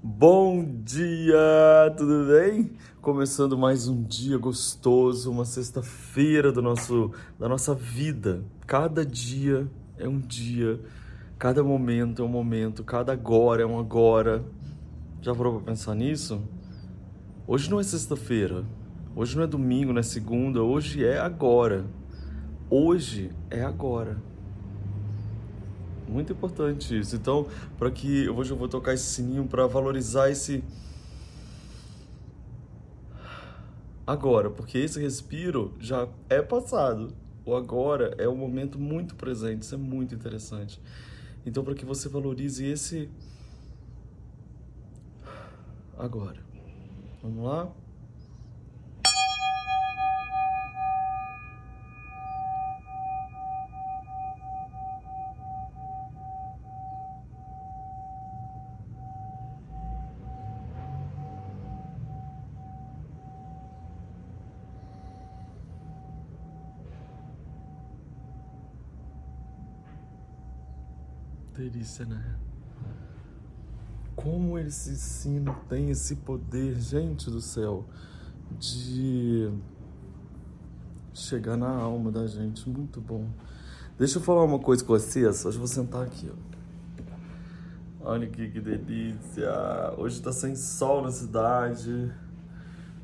Bom dia, tudo bem? Começando mais um dia gostoso, uma sexta-feira do nosso da nossa vida. Cada dia é um dia, cada momento é um momento, cada agora é um agora. Já parou pra pensar nisso? Hoje não é sexta-feira, hoje não é domingo, não é segunda, hoje é agora. Hoje é agora. Muito importante isso. Então, para que hoje eu vou tocar esse sininho para valorizar esse agora, porque esse respiro já é passado. O agora é um momento muito presente, isso é muito interessante. Então, para que você valorize esse agora. Vamos lá? Delícia, né? Como esse sino tem esse poder, gente do céu, de chegar na alma da gente. Muito bom. Deixa eu falar uma coisa com vocês. Hoje eu vou sentar aqui, ó. Olha aqui que delícia. Hoje tá sem sol na cidade.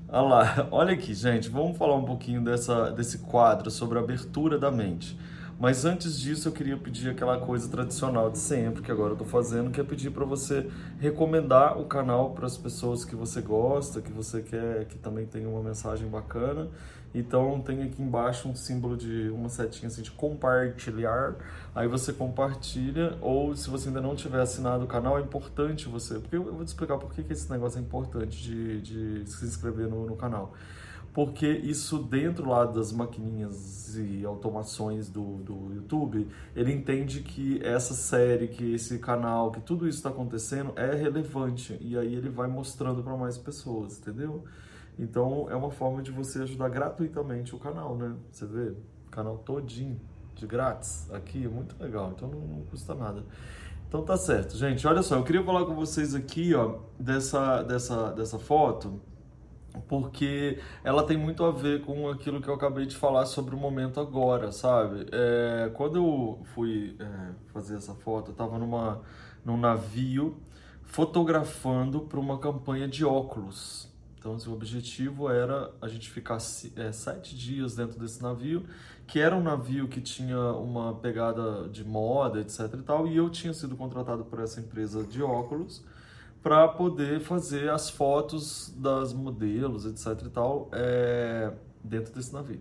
Olha lá. Olha aqui, gente. Vamos falar um pouquinho dessa, desse quadro sobre a abertura da mente. Mas antes disso, eu queria pedir aquela coisa tradicional de sempre, que agora eu tô fazendo, que é pedir para você recomendar o canal para as pessoas que você gosta, que você quer que também tenha uma mensagem bacana. Então tem aqui embaixo um símbolo de uma setinha assim de compartilhar. Aí você compartilha, ou se você ainda não tiver assinado o canal, é importante você. Porque eu vou te explicar por que, que esse negócio é importante de, de se inscrever no, no canal porque isso dentro lá das maquininhas e automações do, do YouTube, ele entende que essa série, que esse canal, que tudo isso está acontecendo é relevante e aí ele vai mostrando para mais pessoas, entendeu? Então é uma forma de você ajudar gratuitamente o canal, né? Você vê, o canal todinho de grátis aqui, é muito legal, então não, não custa nada. Então tá certo, gente. Olha só, eu queria falar com vocês aqui, ó, dessa dessa dessa foto porque ela tem muito a ver com aquilo que eu acabei de falar sobre o momento agora, sabe? É, quando eu fui é, fazer essa foto, eu estava numa, num navio fotografando para uma campanha de óculos. Então, assim, o objetivo era a gente ficar é, sete dias dentro desse navio, que era um navio que tinha uma pegada de moda, etc e tal, e eu tinha sido contratado por essa empresa de óculos para poder fazer as fotos das modelos, etc e tal, é, dentro desse navio.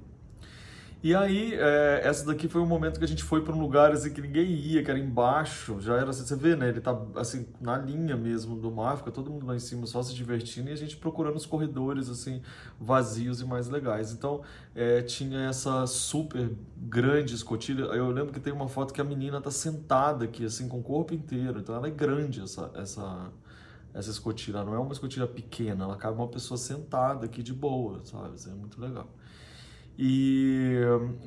E aí, é, essa daqui foi um momento que a gente foi para um lugar assim que ninguém ia, que era embaixo, já era assim, você vê, né? Ele tá assim na linha mesmo do mar, fica todo mundo lá em cima só se divertindo e a gente procurando os corredores assim vazios e mais legais. Então, é, tinha essa super grande escotilha. Eu lembro que tem uma foto que a menina tá sentada aqui assim com o corpo inteiro, então ela é grande essa essa essa escotilha. não é uma escotilha pequena, ela cabe uma pessoa sentada aqui de boa, sabe? Isso é muito legal. E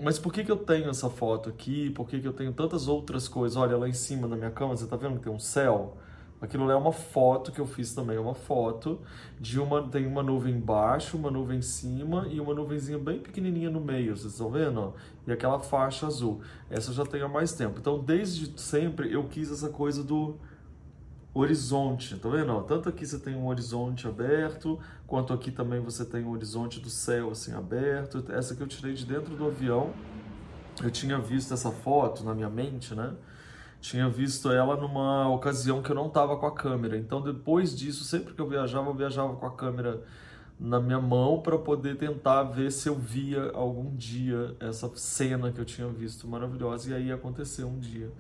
mas por que, que eu tenho essa foto aqui? Por que, que eu tenho tantas outras coisas? Olha, lá em cima da minha cama, você tá vendo que tem um céu? Aquilo é uma foto que eu fiz também, é uma foto de uma tem uma nuvem embaixo, uma nuvem em cima e uma nuvenzinha bem pequenininha no meio, vocês estão vendo? E aquela faixa azul. Essa eu já tenho há mais tempo. Então, desde sempre eu quis essa coisa do horizonte, tá vendo? Tanto aqui você tem um horizonte aberto, quanto aqui também você tem um horizonte do céu assim aberto. Essa que eu tirei de dentro do avião. Eu tinha visto essa foto na minha mente, né? Tinha visto ela numa ocasião que eu não estava com a câmera. Então depois disso, sempre que eu viajava, eu viajava com a câmera na minha mão para poder tentar ver se eu via algum dia essa cena que eu tinha visto maravilhosa e aí aconteceu um dia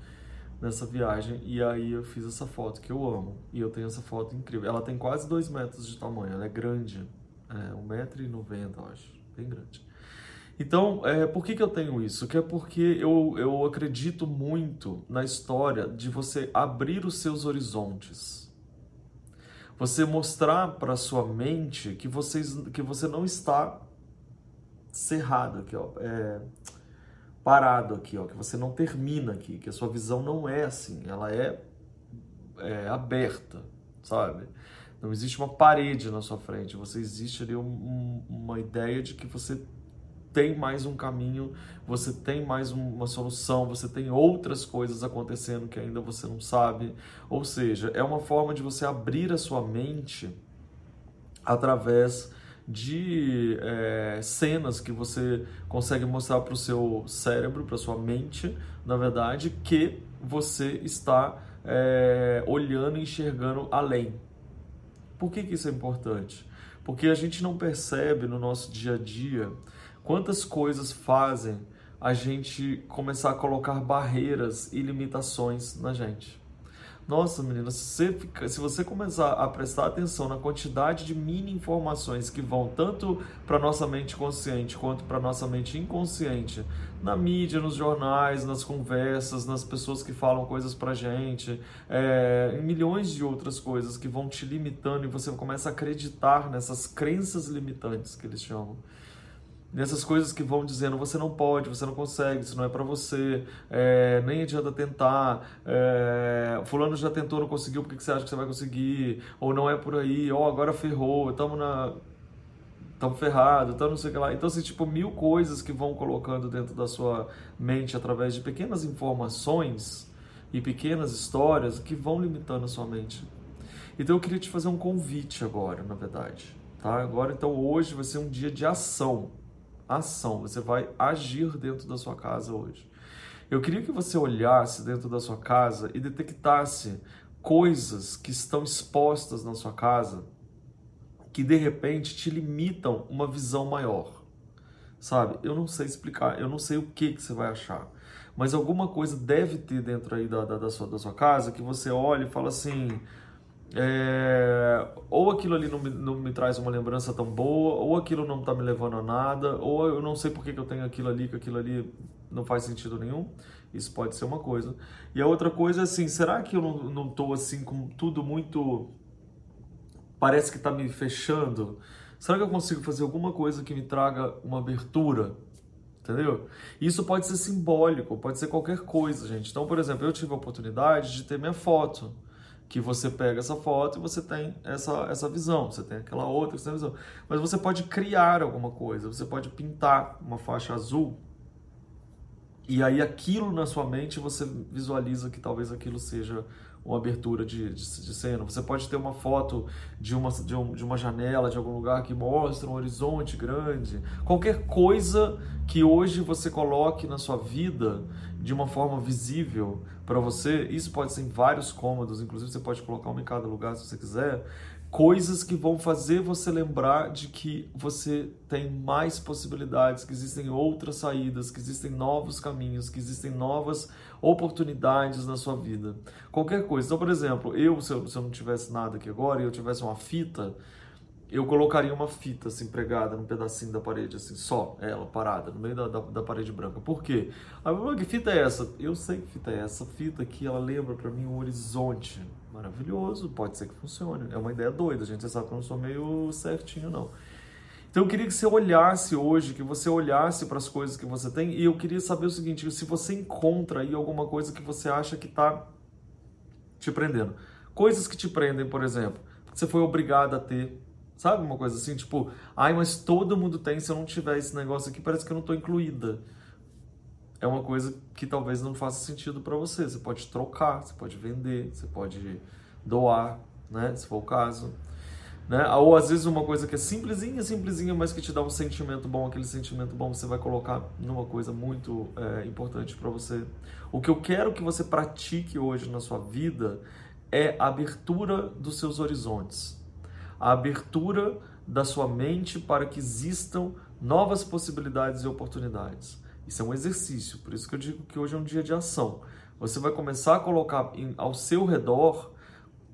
nessa viagem e aí eu fiz essa foto que eu amo e eu tenho essa foto incrível. Ela tem quase dois metros de tamanho, ela é grande, é 1,90m, eu acho, bem grande. Então, é, por que, que eu tenho isso? Que é porque eu, eu acredito muito na história de você abrir os seus horizontes. Você mostrar para sua mente que, vocês, que você não está cerrado aqui, ó. É, parado aqui, ó, que você não termina aqui, que a sua visão não é assim, ela é, é aberta, sabe? Não existe uma parede na sua frente, você existe ali um, um, uma ideia de que você tem mais um caminho, você tem mais uma solução, você tem outras coisas acontecendo que ainda você não sabe. Ou seja, é uma forma de você abrir a sua mente através de é, cenas que você consegue mostrar para o seu cérebro, para sua mente, na verdade, que você está é, olhando e enxergando além. Por que, que isso é importante? Porque a gente não percebe no nosso dia a dia Quantas coisas fazem a gente começar a colocar barreiras e limitações na gente? Nossa, menina, se você, fica, se você começar a prestar atenção na quantidade de mini informações que vão tanto para nossa mente consciente quanto para nossa mente inconsciente, na mídia, nos jornais, nas conversas, nas pessoas que falam coisas para gente, é, em milhões de outras coisas que vão te limitando e você começa a acreditar nessas crenças limitantes que eles chamam nessas coisas que vão dizendo você não pode, você não consegue, isso não é para você, é, nem adianta tentar, é, fulano já tentou, não conseguiu, por que você acha que você vai conseguir? Ou não é por aí, oh, agora ferrou, estamos na... Estamos ferrados, então não sei o que lá. Então, assim, tipo, mil coisas que vão colocando dentro da sua mente através de pequenas informações e pequenas histórias que vão limitando a sua mente. Então, eu queria te fazer um convite agora, na verdade. Tá? Agora, então, hoje vai ser um dia de ação ação, você vai agir dentro da sua casa hoje. Eu queria que você olhasse dentro da sua casa e detectasse coisas que estão expostas na sua casa que de repente te limitam uma visão maior. Sabe? Eu não sei explicar, eu não sei o que, que você vai achar. Mas alguma coisa deve ter dentro aí da, da, da, sua, da sua casa que você olha e fala assim: é, ou aquilo ali não me, não me, traz uma lembrança tão boa, ou aquilo não está me levando a nada, ou eu não sei por que, que eu tenho aquilo ali, que aquilo ali não faz sentido nenhum. Isso pode ser uma coisa. E a outra coisa é assim, será que eu não estou assim com tudo muito... Parece que está me fechando? Será que eu consigo fazer alguma coisa que me traga uma abertura? Entendeu? Isso pode ser simbólico, pode ser qualquer coisa, gente. Então, por exemplo, eu tive a oportunidade de ter minha foto que você pega essa foto e você tem essa, essa visão, você tem aquela outra essa visão. Mas você pode criar alguma coisa, você pode pintar uma faixa azul e aí aquilo na sua mente você visualiza que talvez aquilo seja uma abertura de, de, de, cena. Você pode ter uma foto de uma, de, um, de uma janela de algum lugar que mostra um horizonte grande. Qualquer coisa que hoje você coloque na sua vida de uma forma visível para você, isso pode ser em vários cômodos, inclusive você pode colocar uma em cada lugar se você quiser, coisas que vão fazer você lembrar de que você tem mais possibilidades, que existem outras saídas, que existem novos caminhos, que existem novas oportunidades na sua vida. Qualquer coisa. Então, por exemplo, eu, se eu, se eu não tivesse nada aqui agora e eu tivesse uma fita, eu colocaria uma fita assim pregada num pedacinho da parede, assim, só ela parada, no meio da, da, da parede branca. Por quê? Aí, que fita é essa? Eu sei que fita é essa. Fita aqui, ela lembra para mim um horizonte maravilhoso, pode ser que funcione. É uma ideia doida, gente. Você sabe que eu não sou meio certinho, não. Então eu queria que você olhasse hoje, que você olhasse para as coisas que você tem, e eu queria saber o seguinte: se você encontra aí alguma coisa que você acha que está te prendendo. Coisas que te prendem, por exemplo, que você foi obrigado a ter Sabe uma coisa assim, tipo, ai, mas todo mundo tem, se eu não tiver esse negócio aqui, parece que eu não estou incluída. É uma coisa que talvez não faça sentido para você. Você pode trocar, você pode vender, você pode doar, né, se for o caso. Né? Ou às vezes uma coisa que é simplesinha, simplesinha, mas que te dá um sentimento bom, aquele sentimento bom você vai colocar numa coisa muito é, importante para você. O que eu quero que você pratique hoje na sua vida é a abertura dos seus horizontes a abertura da sua mente para que existam novas possibilidades e oportunidades. Isso é um exercício, por isso que eu digo que hoje é um dia de ação. Você vai começar a colocar em, ao seu redor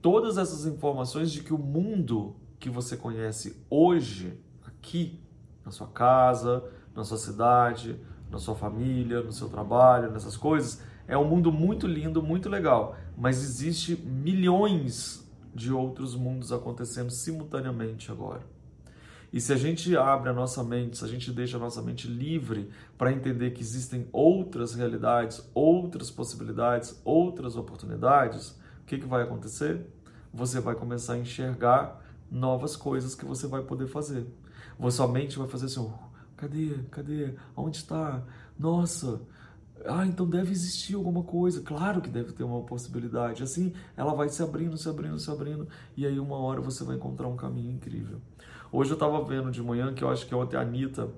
todas essas informações de que o mundo que você conhece hoje, aqui, na sua casa, na sua cidade, na sua família, no seu trabalho, nessas coisas, é um mundo muito lindo, muito legal, mas existe milhões de outros mundos acontecendo simultaneamente agora. E se a gente abre a nossa mente, se a gente deixa a nossa mente livre para entender que existem outras realidades, outras possibilidades, outras oportunidades, o que, que vai acontecer? você vai começar a enxergar novas coisas que você vai poder fazer. Sua mente vai fazer assim, oh, cadê? Cadê? Onde está? Nossa, ah, então deve existir alguma coisa. Claro que deve ter uma possibilidade. Assim, ela vai se abrindo, se abrindo, se abrindo, e aí uma hora você vai encontrar um caminho incrível. Hoje eu estava vendo de manhã que eu acho que ontem a Anitta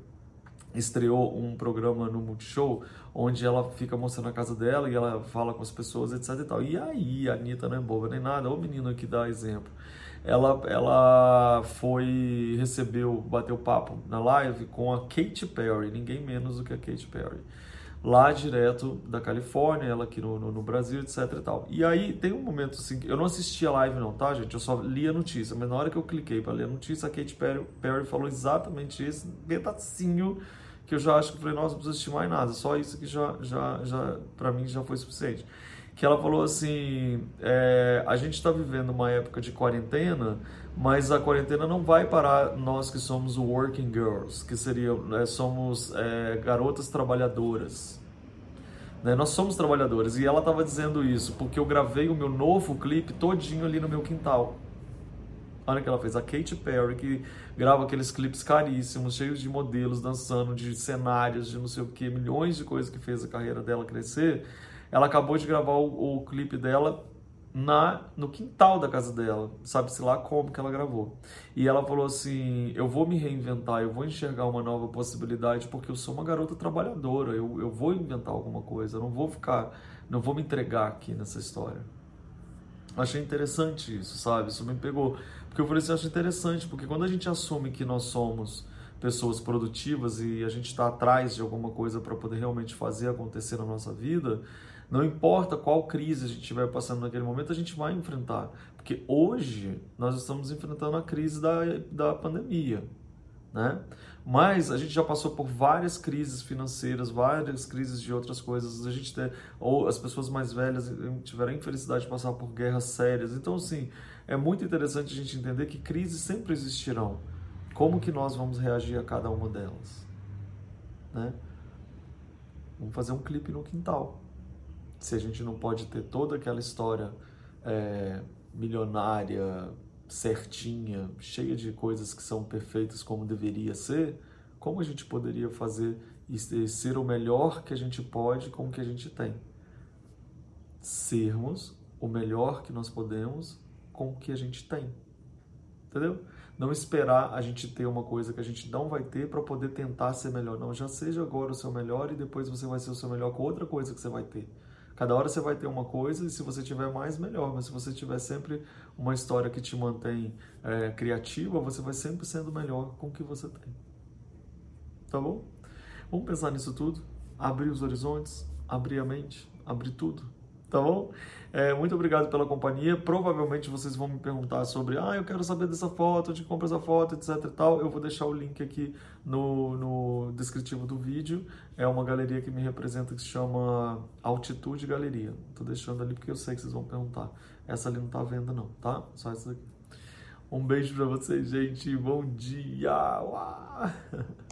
estreou um programa no Multishow onde ela fica mostrando a casa dela e ela fala com as pessoas, etc e tal. E aí, a Anitta não é boba nem nada, o menino que dá exemplo. Ela, ela foi, recebeu, bateu papo na live com a Katy Perry, ninguém menos do que a Katy Perry lá direto da Califórnia, ela aqui no, no, no, Brasil, etc e tal. E aí tem um momento assim, eu não assisti a live não, tá gente? Eu só li a notícia, mas na hora que eu cliquei para ler a notícia, a Katy Perry, Perry falou exatamente esse pedacinho que eu já acho que falei, nossa, não preciso assistir mais nada, só isso que já, já, já para mim já foi suficiente. Que ela falou assim, é, a gente está vivendo uma época de quarentena, mas a quarentena não vai parar nós que somos working girls, que seriam, né, somos é, garotas trabalhadoras. Né? Nós somos trabalhadoras e ela estava dizendo isso porque eu gravei o meu novo clipe todinho ali no meu quintal. Olha que ela fez, a Katy Perry, que grava aqueles clipes caríssimos, cheios de modelos dançando, de cenários, de não sei o que, milhões de coisas que fez a carreira dela crescer. Ela acabou de gravar o, o clipe dela na no quintal da casa dela, sabe-se lá como que ela gravou. E ela falou assim: Eu vou me reinventar, eu vou enxergar uma nova possibilidade, porque eu sou uma garota trabalhadora, eu, eu vou inventar alguma coisa, eu não vou ficar, não vou me entregar aqui nessa história. Achei interessante isso, sabe? Isso me pegou. Porque eu falei assim: acho interessante, porque quando a gente assume que nós somos pessoas produtivas e a gente está atrás de alguma coisa para poder realmente fazer acontecer na nossa vida, não importa qual crise a gente estiver passando naquele momento, a gente vai enfrentar. Porque hoje nós estamos enfrentando a crise da, da pandemia. Né? Mas a gente já passou por várias crises financeiras, várias crises de outras coisas. A gente tem, ou as pessoas mais velhas tiveram a infelicidade de passar por guerras sérias. Então, assim, é muito interessante a gente entender que crises sempre existirão. Como que nós vamos reagir a cada uma delas? Né? Vamos fazer um clipe no quintal se a gente não pode ter toda aquela história é, milionária, certinha, cheia de coisas que são perfeitas como deveria ser, como a gente poderia fazer e ser o melhor que a gente pode com o que a gente tem? Sermos o melhor que nós podemos com o que a gente tem. Entendeu? Não esperar a gente ter uma coisa que a gente não vai ter para poder tentar ser melhor. Não, já seja agora o seu melhor e depois você vai ser o seu melhor com outra coisa que você vai ter. Cada hora você vai ter uma coisa e se você tiver mais, melhor. Mas se você tiver sempre uma história que te mantém é, criativa, você vai sempre sendo melhor com o que você tem. Tá bom? Vamos pensar nisso tudo? Abrir os horizontes, abrir a mente, abrir tudo tá bom? É, muito obrigado pela companhia. Provavelmente vocês vão me perguntar sobre, ah, eu quero saber dessa foto, onde compra essa foto, etc e tal. Eu vou deixar o link aqui no, no descritivo do vídeo. É uma galeria que me representa que se chama Altitude Galeria. Tô deixando ali porque eu sei que vocês vão perguntar. Essa ali não tá à venda não, tá? Só essa daqui. Um beijo para vocês, gente. Bom dia!